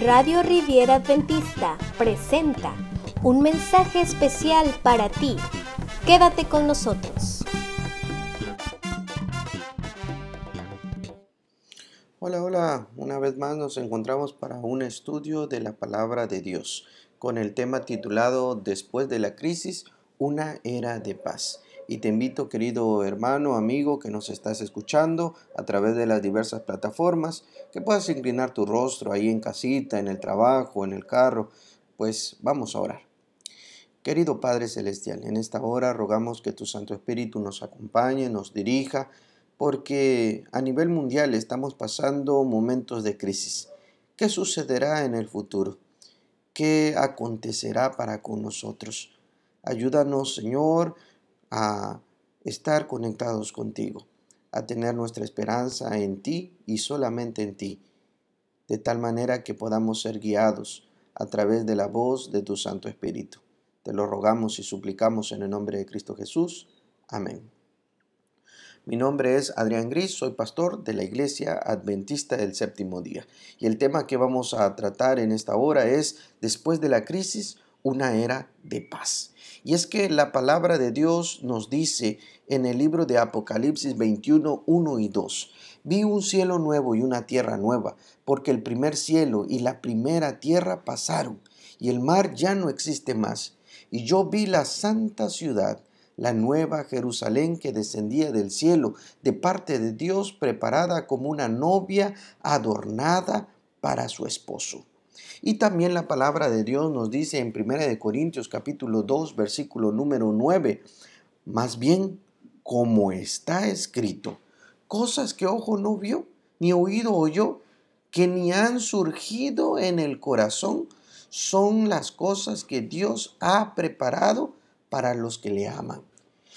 Radio Riviera Adventista presenta un mensaje especial para ti. Quédate con nosotros. Hola, hola, una vez más nos encontramos para un estudio de la palabra de Dios con el tema titulado Después de la crisis, una era de paz. Y te invito, querido hermano, amigo, que nos estás escuchando a través de las diversas plataformas, que puedas inclinar tu rostro ahí en casita, en el trabajo, en el carro. Pues vamos a orar. Querido Padre Celestial, en esta hora rogamos que tu Santo Espíritu nos acompañe, nos dirija, porque a nivel mundial estamos pasando momentos de crisis. ¿Qué sucederá en el futuro? ¿Qué acontecerá para con nosotros? Ayúdanos, Señor, a estar conectados contigo, a tener nuestra esperanza en ti y solamente en ti, de tal manera que podamos ser guiados a través de la voz de tu Santo Espíritu. Te lo rogamos y suplicamos en el nombre de Cristo Jesús. Amén. Mi nombre es Adrián Gris, soy pastor de la Iglesia Adventista del Séptimo Día. Y el tema que vamos a tratar en esta hora es, después de la crisis, una era de paz. Y es que la palabra de Dios nos dice en el libro de Apocalipsis 21, 1 y 2, vi un cielo nuevo y una tierra nueva, porque el primer cielo y la primera tierra pasaron, y el mar ya no existe más. Y yo vi la santa ciudad, la nueva Jerusalén que descendía del cielo, de parte de Dios, preparada como una novia adornada para su esposo. Y también la palabra de Dios nos dice en 1 Corintios capítulo 2 versículo número 9, más bien como está escrito, cosas que ojo no vio, ni oído oyó, que ni han surgido en el corazón, son las cosas que Dios ha preparado para los que le aman.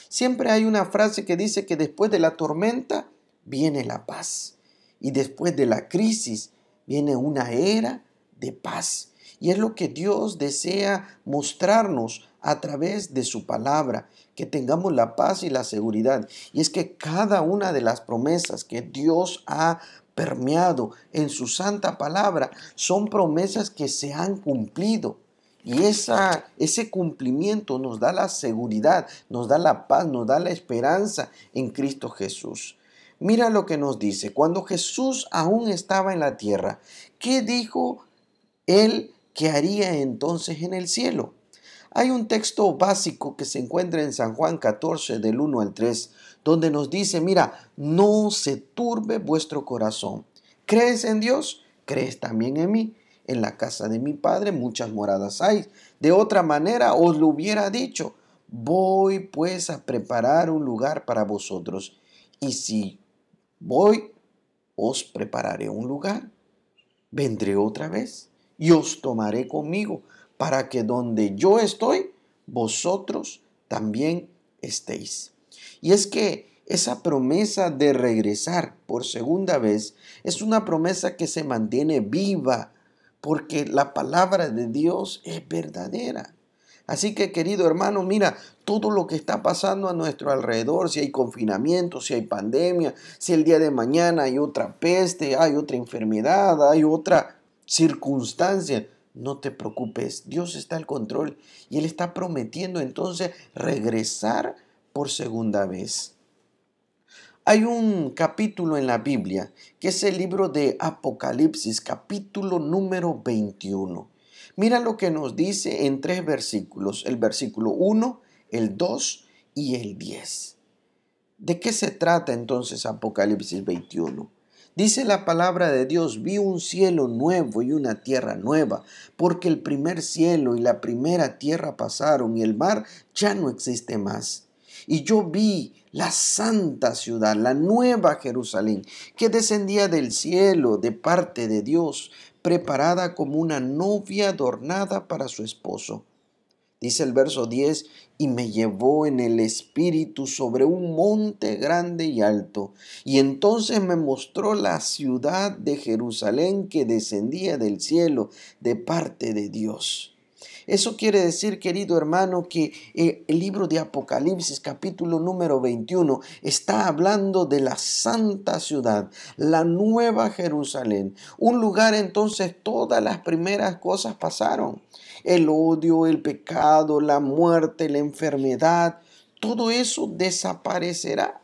Siempre hay una frase que dice que después de la tormenta viene la paz y después de la crisis viene una era de paz. Y es lo que Dios desea mostrarnos a través de su palabra, que tengamos la paz y la seguridad. Y es que cada una de las promesas que Dios ha permeado en su santa palabra son promesas que se han cumplido. Y esa, ese cumplimiento nos da la seguridad, nos da la paz, nos da la esperanza en Cristo Jesús. Mira lo que nos dice, cuando Jesús aún estaba en la tierra, ¿qué dijo él qué haría entonces en el cielo. Hay un texto básico que se encuentra en San Juan 14 del 1 al 3, donde nos dice, mira, no se turbe vuestro corazón. ¿Crees en Dios? ¿Crees también en mí? En la casa de mi Padre muchas moradas hay. De otra manera os lo hubiera dicho. Voy pues a preparar un lugar para vosotros. Y si voy, os prepararé un lugar. Vendré otra vez y os tomaré conmigo, para que donde yo estoy, vosotros también estéis. Y es que esa promesa de regresar por segunda vez es una promesa que se mantiene viva, porque la palabra de Dios es verdadera. Así que querido hermano, mira todo lo que está pasando a nuestro alrededor, si hay confinamiento, si hay pandemia, si el día de mañana hay otra peste, hay otra enfermedad, hay otra circunstancia, no te preocupes, Dios está al control y Él está prometiendo entonces regresar por segunda vez. Hay un capítulo en la Biblia que es el libro de Apocalipsis, capítulo número 21. Mira lo que nos dice en tres versículos, el versículo 1, el 2 y el 10. ¿De qué se trata entonces Apocalipsis 21? Dice la palabra de Dios, vi un cielo nuevo y una tierra nueva, porque el primer cielo y la primera tierra pasaron y el mar ya no existe más. Y yo vi la santa ciudad, la nueva Jerusalén, que descendía del cielo de parte de Dios, preparada como una novia adornada para su esposo. Dice el verso 10, y me llevó en el espíritu sobre un monte grande y alto, y entonces me mostró la ciudad de Jerusalén que descendía del cielo de parte de Dios. Eso quiere decir, querido hermano, que eh, el libro de Apocalipsis capítulo número 21 está hablando de la santa ciudad, la nueva Jerusalén. Un lugar entonces todas las primeras cosas pasaron. El odio, el pecado, la muerte, la enfermedad, todo eso desaparecerá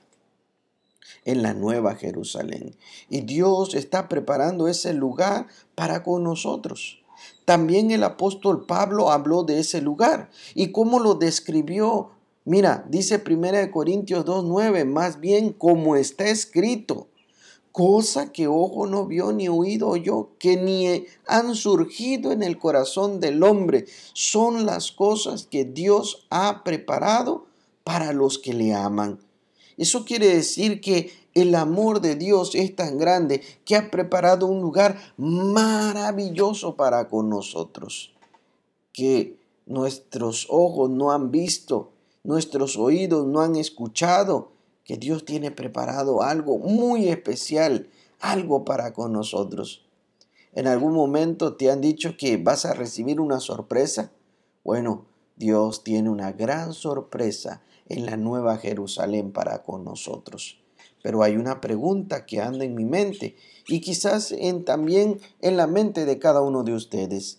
en la nueva Jerusalén. Y Dios está preparando ese lugar para con nosotros. También el apóstol Pablo habló de ese lugar. ¿Y cómo lo describió? Mira, dice 1 Corintios 2.9, más bien como está escrito, cosa que ojo no vio ni oído yo, que ni han surgido en el corazón del hombre, son las cosas que Dios ha preparado para los que le aman. Eso quiere decir que el amor de Dios es tan grande que ha preparado un lugar maravilloso para con nosotros, que nuestros ojos no han visto, nuestros oídos no han escuchado, que Dios tiene preparado algo muy especial, algo para con nosotros. ¿En algún momento te han dicho que vas a recibir una sorpresa? Bueno, Dios tiene una gran sorpresa en la nueva Jerusalén para con nosotros. Pero hay una pregunta que anda en mi mente y quizás en, también en la mente de cada uno de ustedes.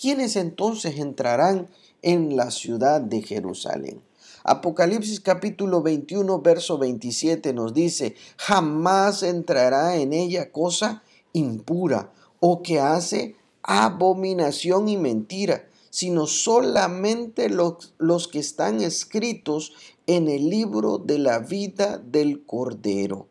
¿Quiénes entonces entrarán en la ciudad de Jerusalén? Apocalipsis capítulo 21, verso 27 nos dice, jamás entrará en ella cosa impura o que hace abominación y mentira, sino solamente los, los que están escritos en el libro de la vida del Cordero.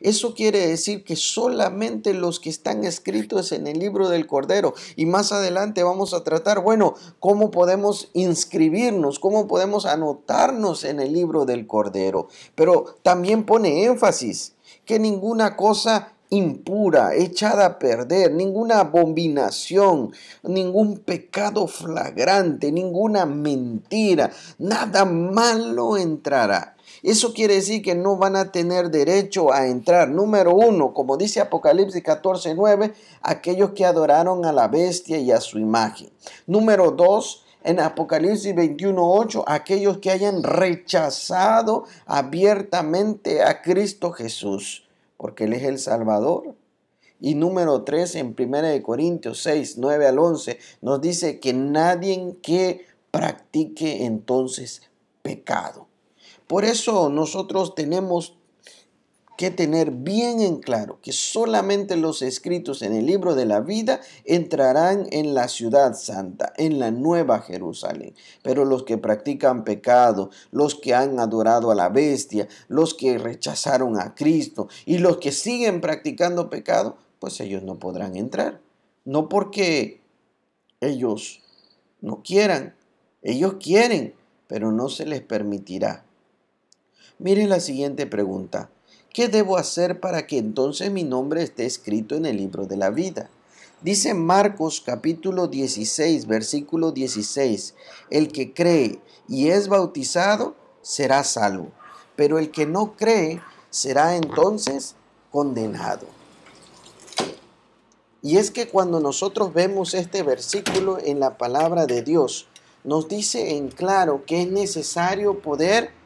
Eso quiere decir que solamente los que están escritos en el libro del Cordero. Y más adelante vamos a tratar, bueno, cómo podemos inscribirnos, cómo podemos anotarnos en el libro del Cordero. Pero también pone énfasis que ninguna cosa impura, echada a perder, ninguna abominación, ningún pecado flagrante, ninguna mentira, nada malo entrará. Eso quiere decir que no van a tener derecho a entrar. Número uno, como dice Apocalipsis 14, 9, aquellos que adoraron a la bestia y a su imagen. Número dos, en Apocalipsis 21.8, aquellos que hayan rechazado abiertamente a Cristo Jesús porque Él es el Salvador. Y número 3 en 1 Corintios 6, 9 al 11 nos dice que nadie que practique entonces pecado. Por eso nosotros tenemos que tener bien en claro que solamente los escritos en el libro de la vida entrarán en la ciudad santa, en la nueva Jerusalén. Pero los que practican pecado, los que han adorado a la bestia, los que rechazaron a Cristo y los que siguen practicando pecado, pues ellos no podrán entrar. No porque ellos no quieran, ellos quieren, pero no se les permitirá. Mire la siguiente pregunta. ¿Qué debo hacer para que entonces mi nombre esté escrito en el libro de la vida? Dice Marcos capítulo 16, versículo 16, el que cree y es bautizado será salvo, pero el que no cree será entonces condenado. Y es que cuando nosotros vemos este versículo en la palabra de Dios, nos dice en claro que es necesario poder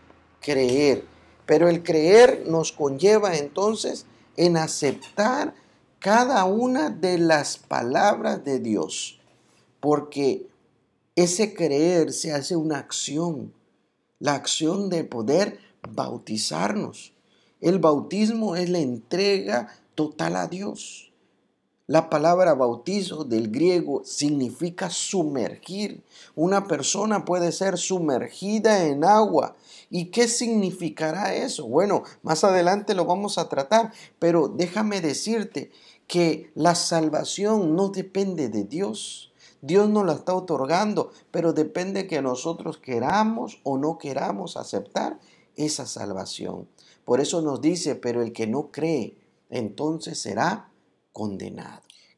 creer. Pero el creer nos conlleva entonces en aceptar cada una de las palabras de Dios, porque ese creer se hace una acción, la acción de poder bautizarnos. El bautismo es la entrega total a Dios. La palabra bautizo del griego significa sumergir. Una persona puede ser sumergida en agua. ¿Y qué significará eso? Bueno, más adelante lo vamos a tratar, pero déjame decirte que la salvación no depende de Dios. Dios nos la está otorgando, pero depende que nosotros queramos o no queramos aceptar esa salvación. Por eso nos dice, pero el que no cree, entonces será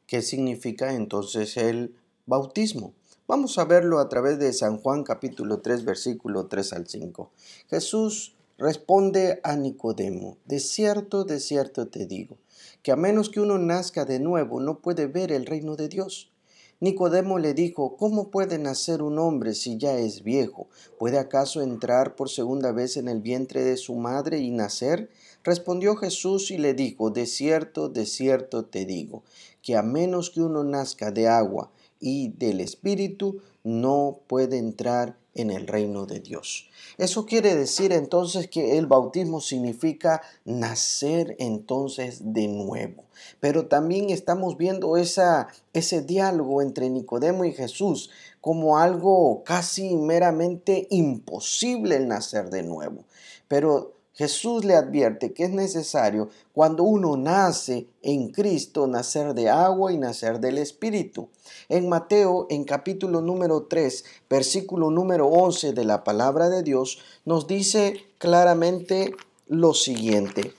¿Qué significa entonces el bautismo? Vamos a verlo a través de San Juan capítulo 3 versículo 3 al 5. Jesús responde a Nicodemo, de cierto, de cierto te digo, que a menos que uno nazca de nuevo no puede ver el reino de Dios. Nicodemo le dijo, ¿cómo puede nacer un hombre si ya es viejo? ¿Puede acaso entrar por segunda vez en el vientre de su madre y nacer? Respondió Jesús y le dijo, de cierto, de cierto te digo, que a menos que uno nazca de agua y del Espíritu, no puede entrar en el reino de Dios. Eso quiere decir entonces que el bautismo significa nacer entonces de nuevo. Pero también estamos viendo esa, ese diálogo entre Nicodemo y Jesús como algo casi meramente imposible el nacer de nuevo. Pero Jesús le advierte que es necesario cuando uno nace en Cristo, nacer de agua y nacer del Espíritu. En Mateo, en capítulo número 3, versículo número 11 de la palabra de Dios, nos dice claramente lo siguiente.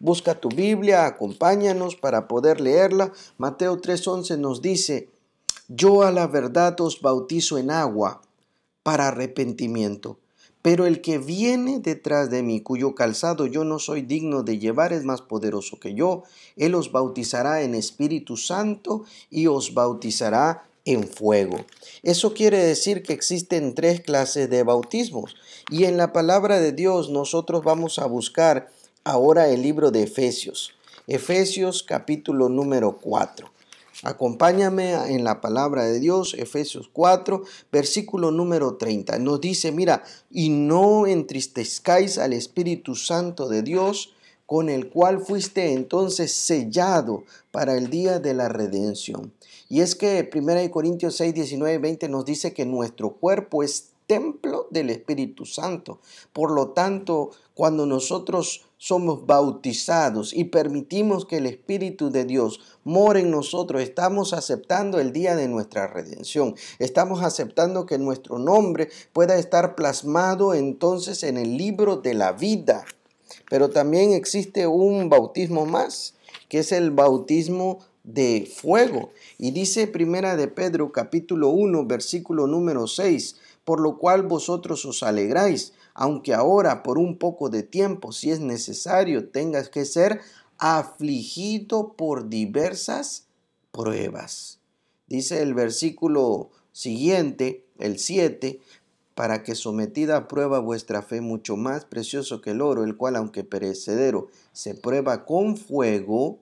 Busca tu Biblia, acompáñanos para poder leerla. Mateo 3:11 nos dice, yo a la verdad os bautizo en agua para arrepentimiento pero el que viene detrás de mí, cuyo calzado yo no soy digno de llevar, es más poderoso que yo. Él os bautizará en Espíritu Santo y os bautizará en fuego. Eso quiere decir que existen tres clases de bautismos. Y en la palabra de Dios nosotros vamos a buscar ahora el libro de Efesios. Efesios capítulo número 4. Acompáñame en la palabra de Dios, Efesios 4, versículo número 30. Nos dice, mira, y no entristezcáis al Espíritu Santo de Dios, con el cual fuiste entonces sellado para el día de la redención. Y es que 1 Corintios 6, 19, 20 nos dice que nuestro cuerpo es templo del Espíritu Santo. Por lo tanto, cuando nosotros somos bautizados y permitimos que el Espíritu de Dios more en nosotros, estamos aceptando el día de nuestra redención. Estamos aceptando que nuestro nombre pueda estar plasmado entonces en el libro de la vida. Pero también existe un bautismo más, que es el bautismo de fuego. Y dice Primera de Pedro capítulo 1 versículo número 6, por lo cual vosotros os alegráis aunque ahora por un poco de tiempo, si es necesario, tengas que ser afligido por diversas pruebas. Dice el versículo siguiente, el 7, para que sometida a prueba vuestra fe mucho más precioso que el oro, el cual aunque perecedero se prueba con fuego,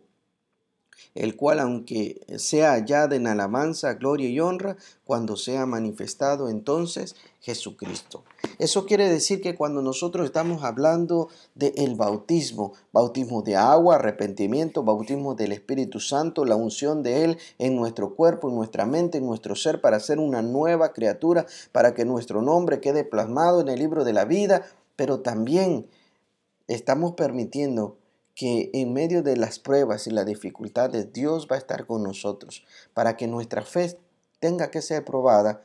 el cual aunque sea hallada en alabanza, gloria y honra, cuando sea manifestado entonces Jesucristo. Eso quiere decir que cuando nosotros estamos hablando del bautismo, bautismo de agua, arrepentimiento, bautismo del Espíritu Santo, la unción de Él en nuestro cuerpo, en nuestra mente, en nuestro ser, para ser una nueva criatura, para que nuestro nombre quede plasmado en el libro de la vida, pero también estamos permitiendo que en medio de las pruebas y las dificultades Dios va a estar con nosotros para que nuestra fe tenga que ser probada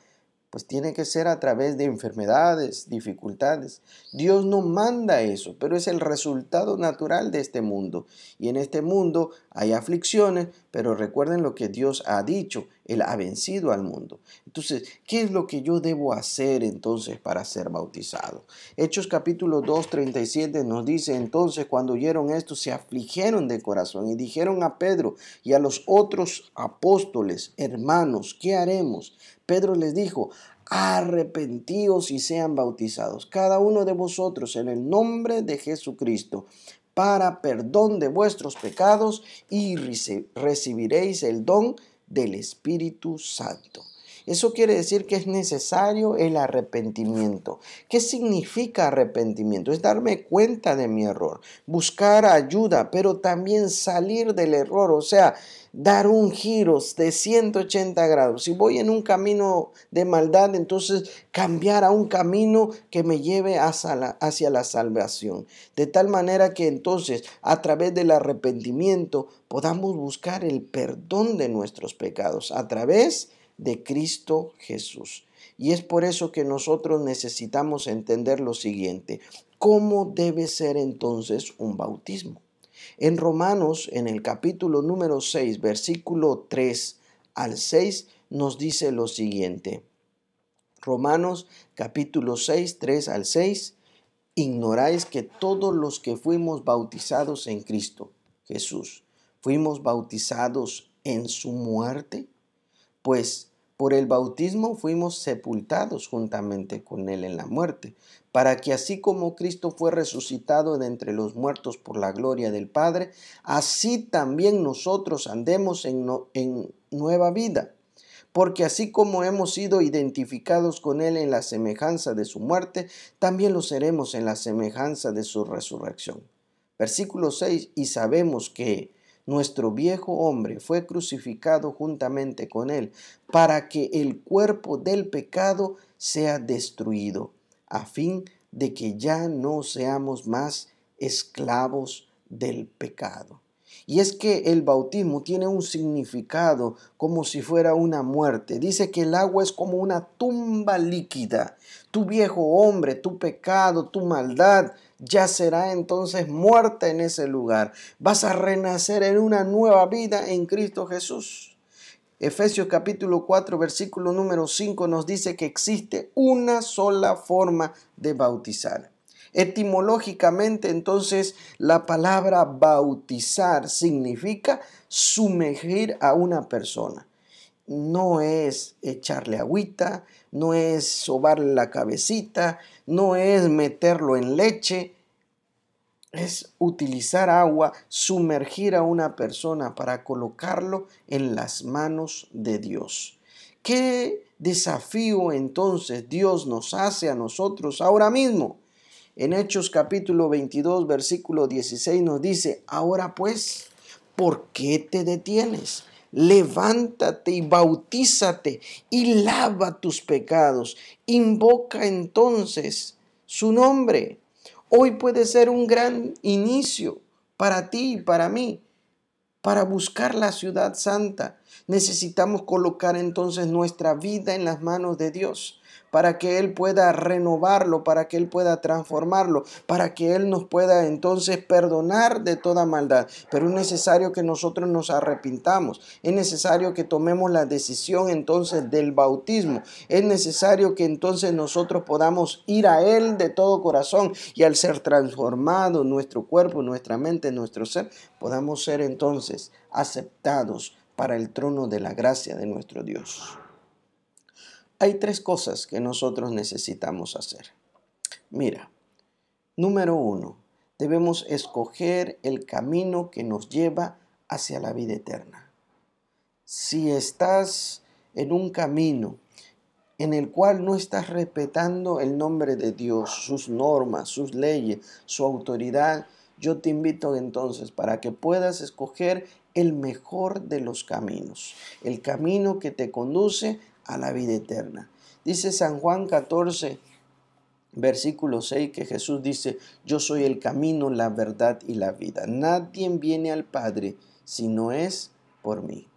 pues tiene que ser a través de enfermedades, dificultades. Dios no manda eso, pero es el resultado natural de este mundo. Y en este mundo hay aflicciones, pero recuerden lo que Dios ha dicho, Él ha vencido al mundo. Entonces, ¿qué es lo que yo debo hacer entonces para ser bautizado? Hechos capítulo 2, 37 nos dice, entonces cuando oyeron esto, se afligieron de corazón y dijeron a Pedro y a los otros apóstoles, hermanos, ¿qué haremos? Pedro les dijo, arrepentíos y sean bautizados, cada uno de vosotros en el nombre de Jesucristo, para perdón de vuestros pecados y recibiréis el don del Espíritu Santo. Eso quiere decir que es necesario el arrepentimiento. ¿Qué significa arrepentimiento? Es darme cuenta de mi error, buscar ayuda, pero también salir del error, o sea, dar un giro de 180 grados. Si voy en un camino de maldad, entonces cambiar a un camino que me lleve hacia la, hacia la salvación. De tal manera que entonces a través del arrepentimiento podamos buscar el perdón de nuestros pecados a través de Cristo Jesús. Y es por eso que nosotros necesitamos entender lo siguiente. ¿Cómo debe ser entonces un bautismo? En Romanos, en el capítulo número 6, versículo 3 al 6, nos dice lo siguiente. Romanos capítulo 6, 3 al 6, ignoráis que todos los que fuimos bautizados en Cristo Jesús, fuimos bautizados en su muerte. Pues por el bautismo fuimos sepultados juntamente con Él en la muerte, para que así como Cristo fue resucitado de entre los muertos por la gloria del Padre, así también nosotros andemos en, en nueva vida. Porque así como hemos sido identificados con Él en la semejanza de su muerte, también lo seremos en la semejanza de su resurrección. Versículo 6, y sabemos que nuestro viejo hombre fue crucificado juntamente con él, para que el cuerpo del pecado sea destruido, a fin de que ya no seamos más esclavos del pecado. Y es que el bautismo tiene un significado como si fuera una muerte. Dice que el agua es como una tumba líquida. Tu viejo hombre, tu pecado, tu maldad ya será entonces muerta en ese lugar. Vas a renacer en una nueva vida en Cristo Jesús. Efesios capítulo 4 versículo número 5 nos dice que existe una sola forma de bautizar. Etimológicamente entonces la palabra bautizar significa sumergir a una persona. No es echarle agüita, no es sobarle la cabecita, no es meterlo en leche, es utilizar agua, sumergir a una persona para colocarlo en las manos de Dios. ¿Qué desafío entonces Dios nos hace a nosotros ahora mismo? En Hechos capítulo 22, versículo 16 nos dice, ahora pues, ¿por qué te detienes? Levántate y bautízate y lava tus pecados. Invoca entonces su nombre. Hoy puede ser un gran inicio para ti y para mí, para buscar la ciudad santa. Necesitamos colocar entonces nuestra vida en las manos de Dios para que Él pueda renovarlo, para que Él pueda transformarlo, para que Él nos pueda entonces perdonar de toda maldad. Pero es necesario que nosotros nos arrepintamos, es necesario que tomemos la decisión entonces del bautismo, es necesario que entonces nosotros podamos ir a Él de todo corazón y al ser transformado nuestro cuerpo, nuestra mente, nuestro ser, podamos ser entonces aceptados para el trono de la gracia de nuestro Dios. Hay tres cosas que nosotros necesitamos hacer. Mira, número uno, debemos escoger el camino que nos lleva hacia la vida eterna. Si estás en un camino en el cual no estás respetando el nombre de Dios, sus normas, sus leyes, su autoridad, yo te invito entonces para que puedas escoger el mejor de los caminos, el camino que te conduce a la vida eterna. Dice San Juan 14, versículo 6, que Jesús dice, yo soy el camino, la verdad y la vida. Nadie viene al Padre si no es por mí.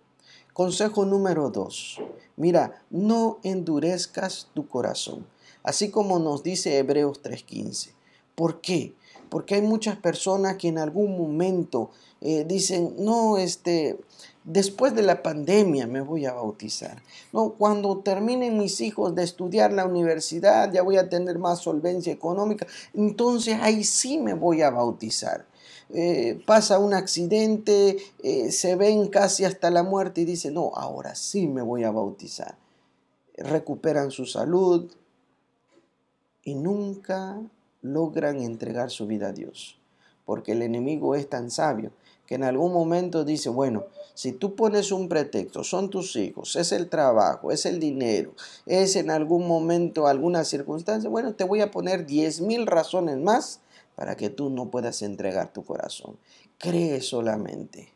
Consejo número 2. Mira, no endurezcas tu corazón, así como nos dice Hebreos 3:15. ¿Por qué? Porque hay muchas personas que en algún momento eh, dicen, no, este, después de la pandemia me voy a bautizar. No, cuando terminen mis hijos de estudiar la universidad, ya voy a tener más solvencia económica, entonces ahí sí me voy a bautizar. Eh, pasa un accidente, eh, se ven casi hasta la muerte y dicen, no, ahora sí me voy a bautizar. Recuperan su salud y nunca logran entregar su vida a Dios, porque el enemigo es tan sabio que en algún momento dice, bueno, si tú pones un pretexto, son tus hijos, es el trabajo, es el dinero, es en algún momento alguna circunstancia, bueno, te voy a poner diez mil razones más para que tú no puedas entregar tu corazón. Cree solamente,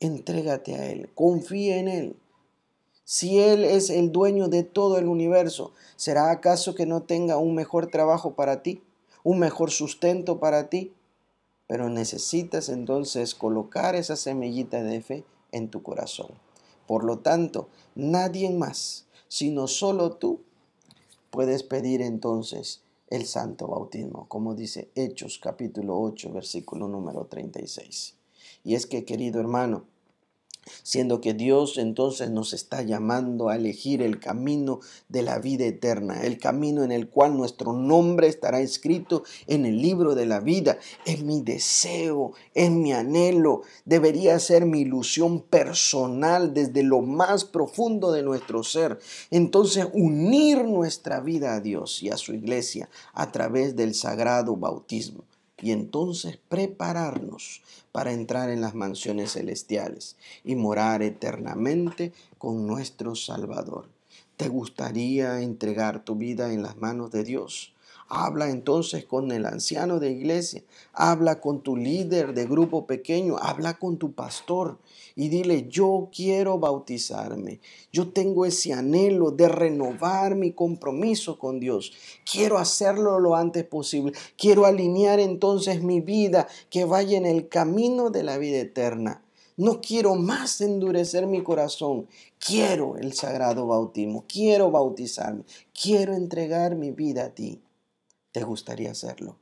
entrégate a Él, confía en Él. Si Él es el dueño de todo el universo, ¿será acaso que no tenga un mejor trabajo para ti? ¿Un mejor sustento para ti? Pero necesitas entonces colocar esa semillita de fe en tu corazón. Por lo tanto, nadie más, sino solo tú, puedes pedir entonces el santo bautismo, como dice Hechos capítulo 8, versículo número 36. Y es que, querido hermano, siendo que Dios entonces nos está llamando a elegir el camino de la vida eterna, el camino en el cual nuestro nombre estará escrito en el libro de la vida. Es mi deseo, es mi anhelo, debería ser mi ilusión personal desde lo más profundo de nuestro ser. Entonces unir nuestra vida a Dios y a su iglesia a través del sagrado bautismo y entonces prepararnos para entrar en las mansiones celestiales y morar eternamente con nuestro Salvador. ¿Te gustaría entregar tu vida en las manos de Dios? Habla entonces con el anciano de iglesia, habla con tu líder de grupo pequeño, habla con tu pastor y dile, yo quiero bautizarme, yo tengo ese anhelo de renovar mi compromiso con Dios, quiero hacerlo lo antes posible, quiero alinear entonces mi vida que vaya en el camino de la vida eterna. No quiero más endurecer mi corazón. Quiero el sagrado bautismo. Quiero bautizarme. Quiero entregar mi vida a ti te gustaría hacerlo.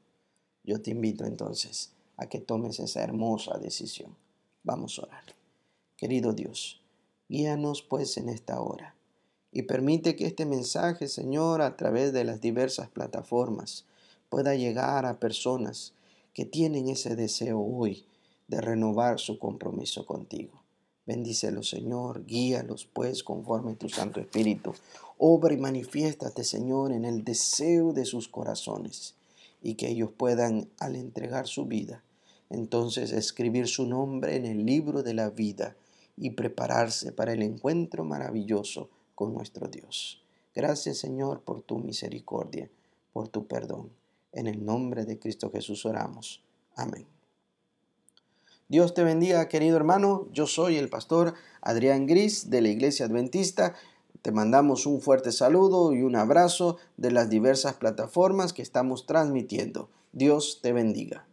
Yo te invito entonces a que tomes esa hermosa decisión. Vamos a orar. Querido Dios, guíanos pues en esta hora y permite que este mensaje, Señor, a través de las diversas plataformas, pueda llegar a personas que tienen ese deseo hoy de renovar su compromiso contigo. Bendícelos, Señor, guíalos pues conforme tu Santo Espíritu Obra y manifiéstate, Señor, en el deseo de sus corazones y que ellos puedan, al entregar su vida, entonces escribir su nombre en el libro de la vida y prepararse para el encuentro maravilloso con nuestro Dios. Gracias, Señor, por tu misericordia, por tu perdón. En el nombre de Cristo Jesús oramos. Amén. Dios te bendiga, querido hermano. Yo soy el pastor Adrián Gris de la Iglesia Adventista te mandamos un fuerte saludo y un abrazo de las diversas plataformas que estamos transmitiendo. Dios te bendiga.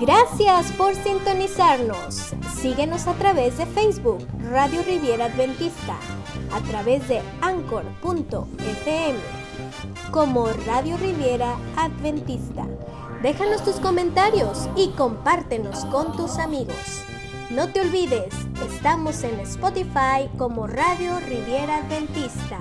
Gracias por sintonizarnos. Síguenos a través de Facebook, Radio Riviera Adventista, a través de anchor.fm, como Radio Riviera Adventista. Déjanos tus comentarios y compártenos con tus amigos. No te olvides, estamos en Spotify como Radio Riviera Adventista.